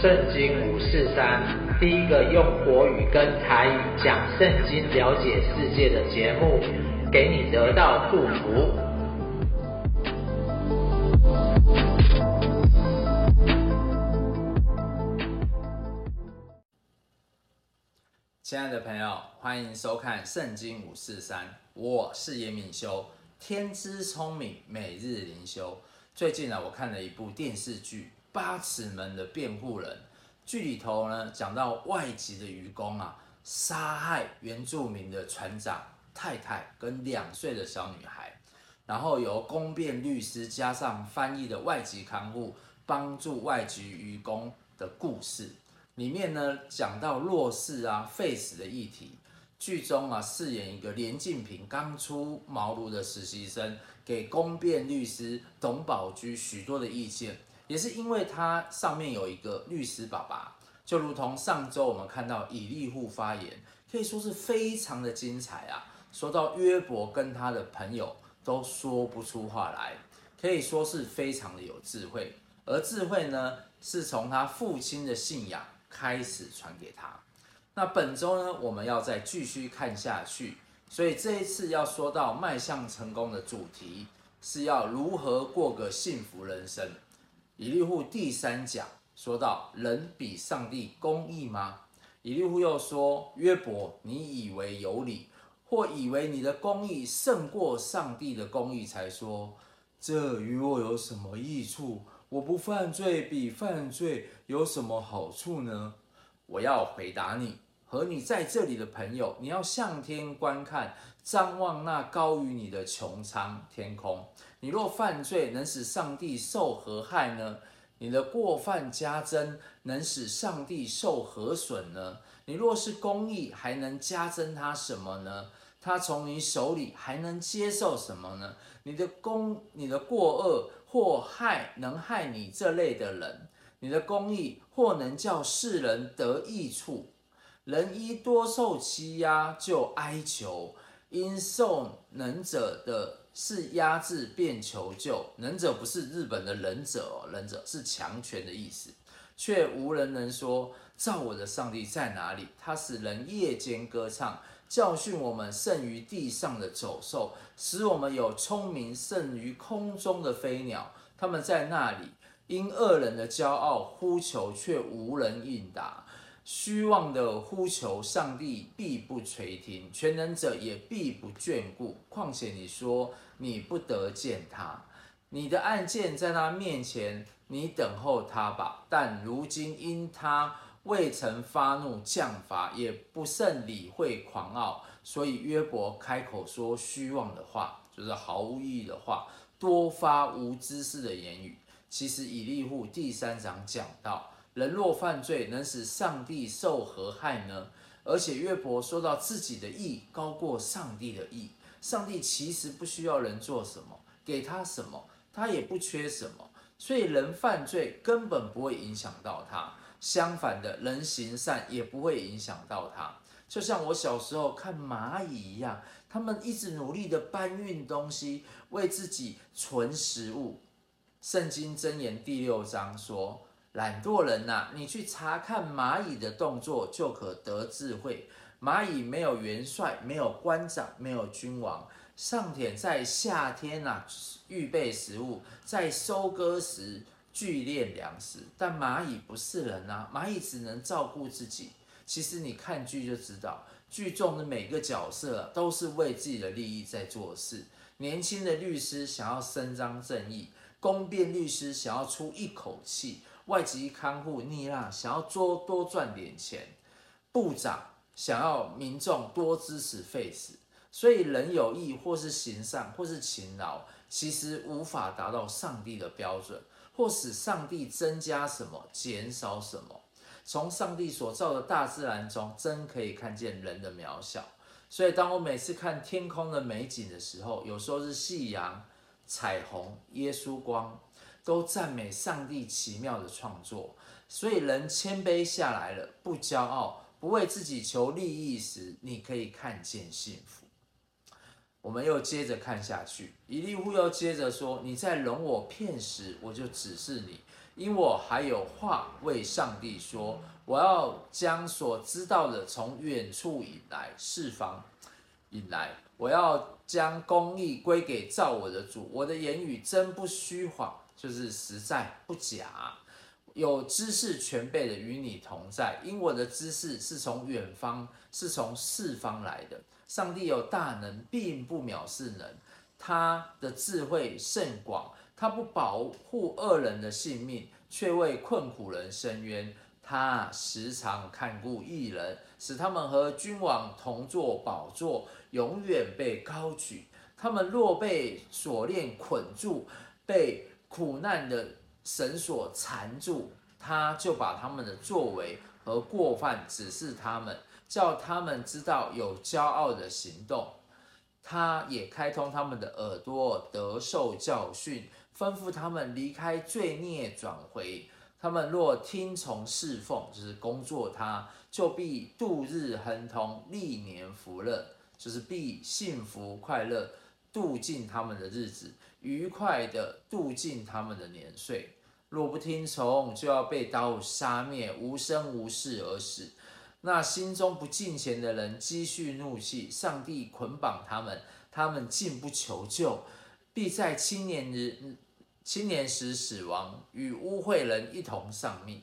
圣经五四三，第一个用国语跟台语讲圣经、了解世界的节目，给你得到祝福。亲爱的朋友，欢迎收看圣经五四三，我是严敏修，天资聪明，每日灵修。最近呢，我看了一部电视剧。八尺门的辩护人，剧里头呢讲到外籍的渔工啊，杀害原住民的船长太太跟两岁的小女孩，然后由公辩律师加上翻译的外籍看护帮助外籍渔工的故事。里面呢讲到弱势啊、废死的议题。剧中啊饰演一个连晋平刚出茅庐的实习生，给公辩律师董宝驹许多的意见。也是因为他上面有一个律师爸爸，就如同上周我们看到以利户发言，可以说是非常的精彩啊。说到约伯跟他的朋友都说不出话来，可以说是非常的有智慧。而智慧呢，是从他父亲的信仰开始传给他。那本周呢，我们要再继续看下去，所以这一次要说到迈向成功的主题，是要如何过个幸福人生。以利户第三讲说到：人比上帝公义吗？以利户又说：约伯，你以为有理，或以为你的公义胜过上帝的公义，才说这与我有什么益处？我不犯罪，比犯罪有什么好处呢？我要回答你和你在这里的朋友，你要向天观看，张望那高于你的穹苍天空。你若犯罪，能使上帝受何害呢？你的过犯加增，能使上帝受何损呢？你若是公义，还能加增他什么呢？他从你手里还能接受什么呢？你的公，你的过恶或害能害你这类的人，你的公义或能叫世人得益处。人因多受欺压，就哀求，因受能者的。是压制便求救，能者不是日本的忍者，忍者是强权的意思，却无人能说造我的上帝在哪里？他使人夜间歌唱，教训我们胜于地上的走兽，使我们有聪明胜于空中的飞鸟。他们在那里因恶人的骄傲呼求，却无人应答。虚妄的呼求，上帝必不垂听；全能者也必不眷顾。况且你说你不得见他，你的案件在他面前，你等候他吧。但如今因他未曾发怒降罚，也不甚理会狂傲，所以约伯开口说虚妄的话，就是毫无意义的话，多发无知识的言语。其实以利户第三章讲到。人若犯罪，能使上帝受何害呢？而且约伯说到自己的义高过上帝的义，上帝其实不需要人做什么，给他什么，他也不缺什么，所以人犯罪根本不会影响到他。相反的，人行善也不会影响到他。就像我小时候看蚂蚁一样，他们一直努力的搬运东西，为自己存食物。圣经箴言第六章说。懒惰人呐、啊，你去查看蚂蚁的动作，就可得智慧。蚂蚁没有元帅，没有官长，没有君王。上天在夏天呐、啊，预备食物，在收割时聚敛粮食。但蚂蚁不是人啊，蚂蚁只能照顾自己。其实你看剧就知道，剧中的每个角色都是为自己的利益在做事。年轻的律师想要伸张正义，公辩律师想要出一口气。外籍看护腻辣，想要多多赚点钱；部长想要民众多支持 Face，，所以人有意或是行善或是勤劳，其实无法达到上帝的标准，或使上帝增加什么，减少什么。从上帝所造的大自然中，真可以看见人的渺小。所以，当我每次看天空的美景的时候，有时候是夕阳、彩虹、耶稣光。都赞美上帝奇妙的创作，所以人谦卑下来了，不骄傲，不为自己求利益时，你可以看见幸福。我们又接着看下去，以利户又接着说：“你在容我片时，我就指示你；因我还有话为上帝说，我要将所知道的从远处引来，释放引来，我要将公义归给造我的主，我的言语真不虚谎，就是实在不假。有知识全备的与你同在，因我的知识是从远方，是从四方来的。上帝有大能，并不藐视人，他的智慧甚广，他不保护恶人的性命，却为困苦人伸冤。他时常看顾义人，使他们和君王同坐宝座，永远被高举。他们若被锁链捆住，被苦难的绳索缠住，他就把他们的作为和过犯指示他们，叫他们知道有骄傲的行动。他也开通他们的耳朵，得受教训，吩咐他们离开罪孽，转回。他们若听从侍奉，就是工作他，就必度日亨通，历年福乐，就是必幸福快乐，度尽他们的日子。愉快地度尽他们的年岁，若不听从，就要被刀杀灭，无生无世而死。那心中不敬虔的人积蓄怒气，上帝捆绑他们，他们竟不求救，必在青年日青年时死亡，与污秽人一同丧命。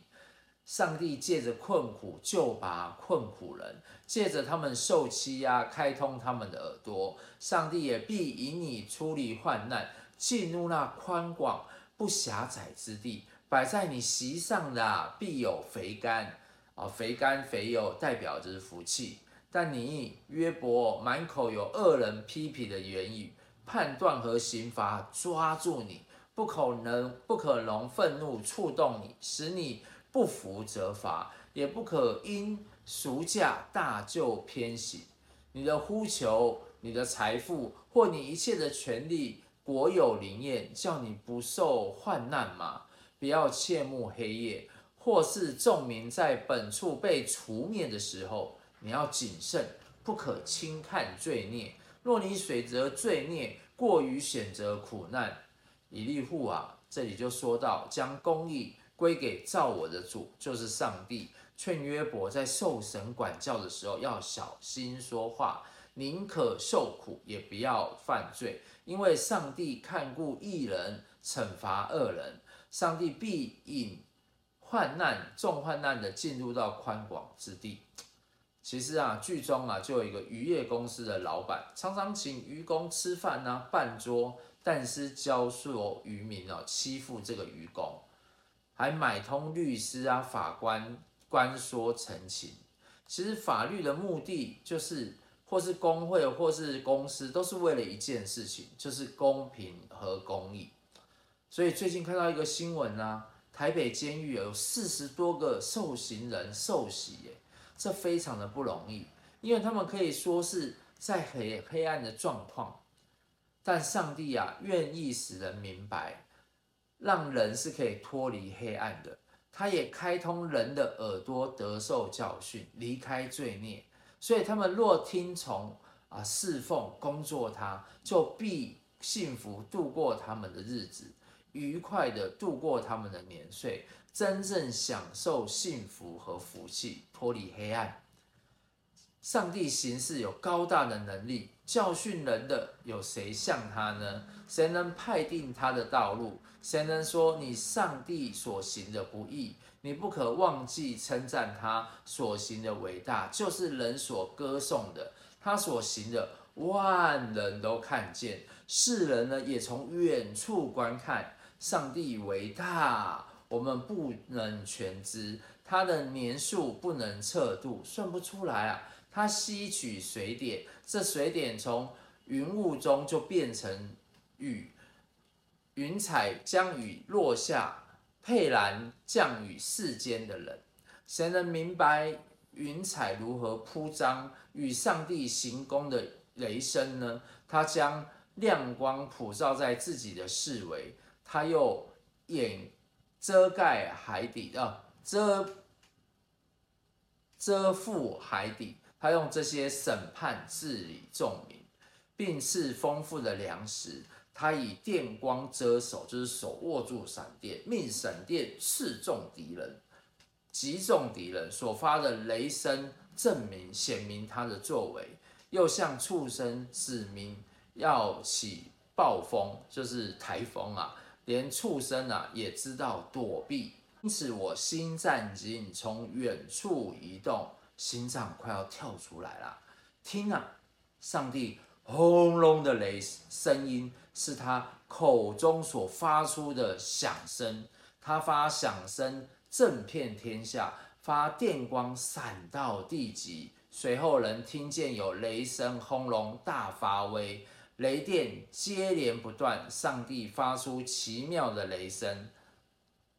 上帝借着困苦救拔困苦人，借着他们受欺压开通他们的耳朵。上帝也必引你出离患难。进入那宽广不狭窄之地，摆在你席上的、必有肥甘啊，肥甘肥油代表着福气。但你约伯满口有恶人批评的言语，判断和刑罚抓住你，不可能不可能愤怒触动你，使你不服责罚，也不可因赎价大就偏行。你的呼求，你的财富或你一切的权利。国有灵验，叫你不受患难嘛？不要切慕黑夜，或是众民在本处被除灭的时候，你要谨慎，不可轻看罪孽。若你选择罪孽过于选择苦难，以利户啊，这里就说到将公义归给造我的主，就是上帝。劝约伯在受神管教的时候要小心说话，宁可受苦，也不要犯罪。因为上帝看顾义人，惩罚恶人。上帝必引患难、重患难的进入到宽广之地。其实啊，剧中啊就有一个渔业公司的老板，常常请渔工吃饭啊，办桌，但是教唆渔民哦，欺负这个渔工，还买通律师啊、法官，关说陈情。其实法律的目的就是。或是工会，或是公司，都是为了一件事情，就是公平和公义。所以最近看到一个新闻啊，台北监狱有四十多个受刑人受洗，耶，这非常的不容易，因为他们可以说是在黑黑暗的状况，但上帝啊，愿意使人明白，让人是可以脱离黑暗的，他也开通人的耳朵，得受教训，离开罪孽。所以他们若听从啊侍奉工作他，就必幸福度过他们的日子，愉快地度过他们的年岁，真正享受幸福和福气，脱离黑暗。上帝行事有高大的能力，教训人的有谁像他呢？谁能派定他的道路？谁能说你上帝所行的不义？你不可忘记称赞他所行的伟大，就是人所歌颂的。他所行的，万人都看见，世人呢也从远处观看。上帝伟大，我们不能全知，他的年数不能测度，算不出来啊。他吸取水点，这水点从云雾中就变成雨，云彩将雨落下。佩兰降雨世间的人，谁能明白云彩如何铺张与上帝行宫的雷声呢？他将亮光普照在自己的四围，他又掩遮盖海底啊，遮遮覆海底。他用这些审判治理众民，并赐丰富的粮食。他以电光遮手，就是手握住闪电，命闪电刺中敌人，击中敌人所发的雷声，证明显明他的作为，又向畜生指明要起暴风，就是台风啊，连畜生啊也知道躲避，因此我心战惊，从远处移动，心脏快要跳出来了。听啊，上帝轰隆的雷声音。是他口中所发出的响声，他发响声震遍天下，发电光闪到地极，随后人听见有雷声轰隆，大发威，雷电接连不断，上帝发出奇妙的雷声，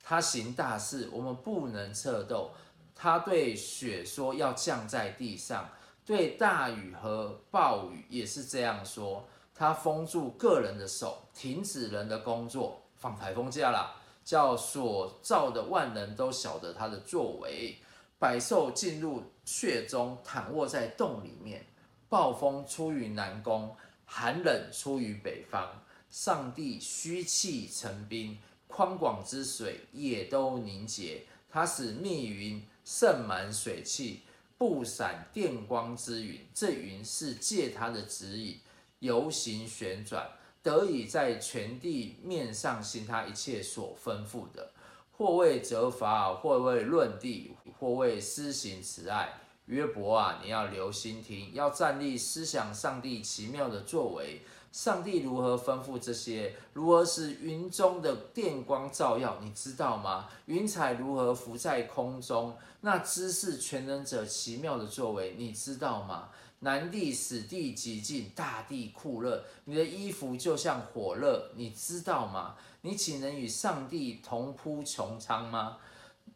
他行大事，我们不能测度。他对雪说要降在地上，对大雨和暴雨也是这样说。他封住个人的手，停止人的工作，放台风假了，叫所造的万人都晓得他的作为。百兽进入穴中，躺卧在洞里面。暴风出于南宫，寒冷出于北方。上帝嘘气成冰，宽广之水也都凝结。他使密云盛满水汽，布闪电光之云。这云是借他的指引。游行旋转，得以在全地面上行他一切所吩咐的，或为责罚，或为论地，或为施行慈爱。约伯啊，你要留心听，要站立思想上帝奇妙的作为。上帝如何吩咐这些？如何使云中的电光照耀？你知道吗？云彩如何浮在空中？那知识全能者奇妙的作为，你知道吗？南地死地极静，大地酷热。你的衣服就像火热，你知道吗？你岂能与上帝同铺穹苍吗？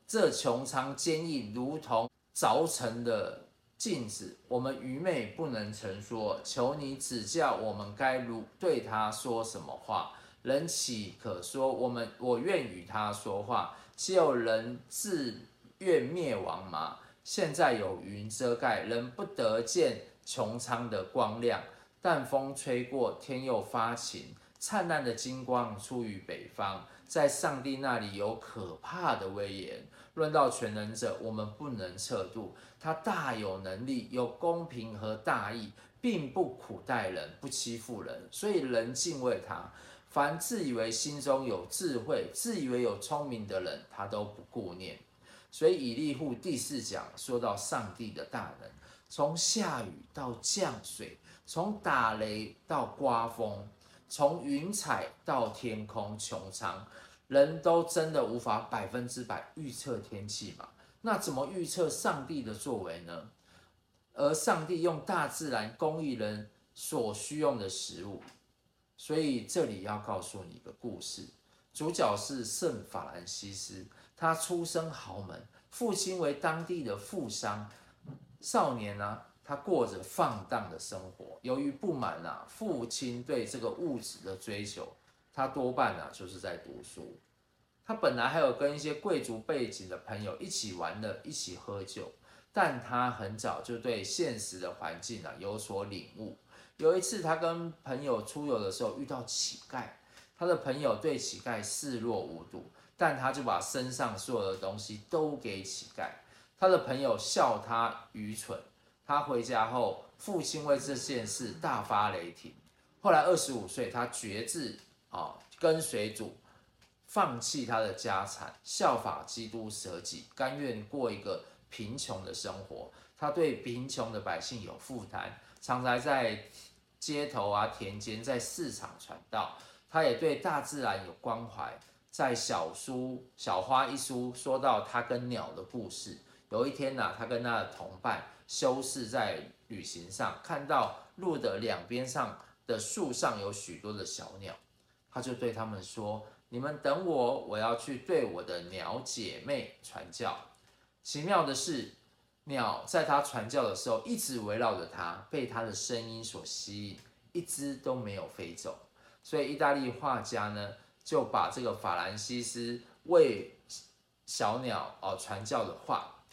这穹苍坚硬，如同凿成的镜子。我们愚昧不能成说，求你指教我们该如对他说什么话。人岂可说我们我愿与他说话？岂有人自愿灭亡吗？现在有云遮盖，人不得见。穹苍的光亮，但风吹过，天又发晴，灿烂的金光出于北方。在上帝那里有可怕的威严。论到全能者，我们不能测度。他大有能力，有公平和大义，并不苦待人，不欺负人，所以人敬畏他。凡自以为心中有智慧、自以为有聪明的人，他都不顾念。所以以利户第四讲说到上帝的大能。从下雨到降水，从打雷到刮风，从云彩到天空穹苍，人都真的无法百分之百预测天气嘛？那怎么预测上帝的作为呢？而上帝用大自然供应人所需用的食物，所以这里要告诉你一个故事，主角是圣法兰西斯，他出身豪门，父亲为当地的富商。少年呢、他过着放荡的生活。由于不满啊，父亲对这个物质的追求，他多半啊就是在读书。他本来还有跟一些贵族背景的朋友一起玩乐，一起喝酒。但他很早就对现实的环境啊有所领悟。有一次，他跟朋友出游的时候遇到乞丐，他的朋友对乞丐视若无睹，但他就把身上所有的东西都给乞丐。他的朋友笑他愚蠢。他回家后，父亲为这件事大发雷霆。后来二十五岁，他决志啊，跟随主，放弃他的家产，效法基督舍己，甘愿过一个贫穷的生活。他对贫穷的百姓有负担，常常在街头啊、田间、在市场传道。他也对大自然有关怀。在小书小花一书说到他跟鸟的故事。有一天呐、他跟他的同伴修士在旅行上，看到路的两边上的树上有许多的小鸟，他就对他们说：“你们等我，我要去对我的鸟姐妹传教。”奇妙的是，鸟在他传教的时候一直围绕着他，被他的声音所吸引，一只都没有飞走。所以，意大利画家呢就把这个法兰西斯为小鸟哦传教的画。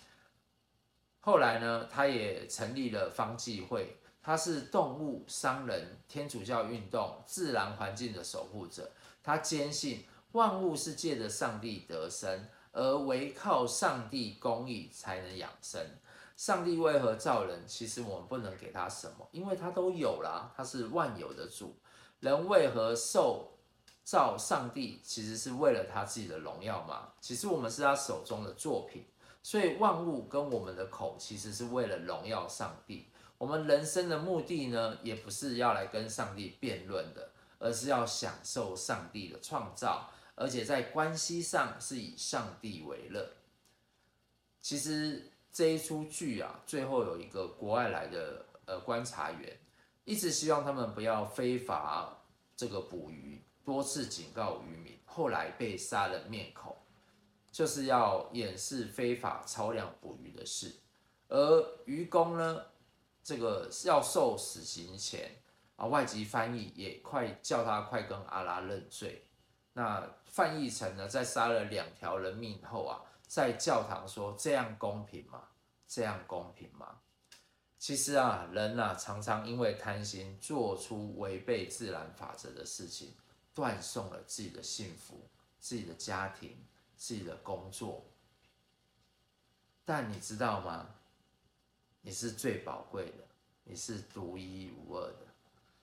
后来呢，他也成立了方济会，他是动物、商人、天主教运动、自然环境的守护者。他坚信万物是借着上帝得生，而唯靠上帝公义才能养生。上帝为何造人？其实我们不能给他什么，因为他都有啦，他是万有的主。人为何受造上帝？其实是为了他自己的荣耀嘛。其实我们是他手中的作品，所以万物跟我们的口，其实是为了荣耀上帝。我们人生的目的呢，也不是要来跟上帝辩论的，而是要享受上帝的创造，而且在关系上是以上帝为乐。其实这一出剧啊，最后有一个国外来的呃观察员，一直希望他们不要非法这个捕鱼，多次警告渔民，后来被杀人灭口，就是要掩饰非法超量捕鱼的事，而渔工呢？这个要受死刑前啊，外籍翻译也快叫他快跟阿拉认罪。那范译成呢，在杀了两条人命后啊，在教堂说，这样公平吗？这样公平吗？其实啊，人啊，常常因为贪心，做出违背自然法则的事情，断送了自己的幸福、自己的家庭、自己的工作。但你知道吗？你是最宝贵的，你是独一无二的，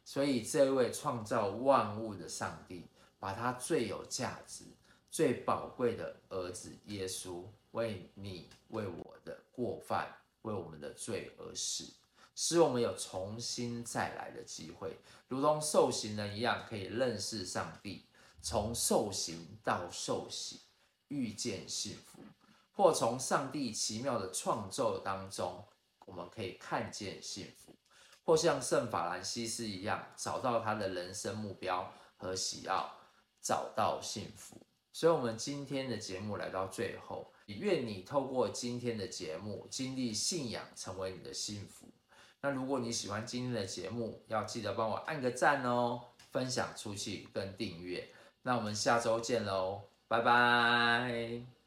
所以这位创造万物的上帝，把他最有价值、最宝贵的儿子耶稣，为你、为我的过犯、为我们的罪而死，使我们有重新再来的机会，如同受刑人一样，可以认识上帝，从受刑到受洗，遇见幸福，或从上帝奇妙的创造当中。我们可以看见幸福，或像圣法兰西斯一样，找到他的人生目标和喜好，找到幸福。所以，我们今天的节目来到最后，也愿你透过今天的节目，经历信仰，成为你的幸福。那如果你喜欢今天的节目，要记得帮我按个赞哦，分享出去跟订阅。那我们下周见喽，拜拜。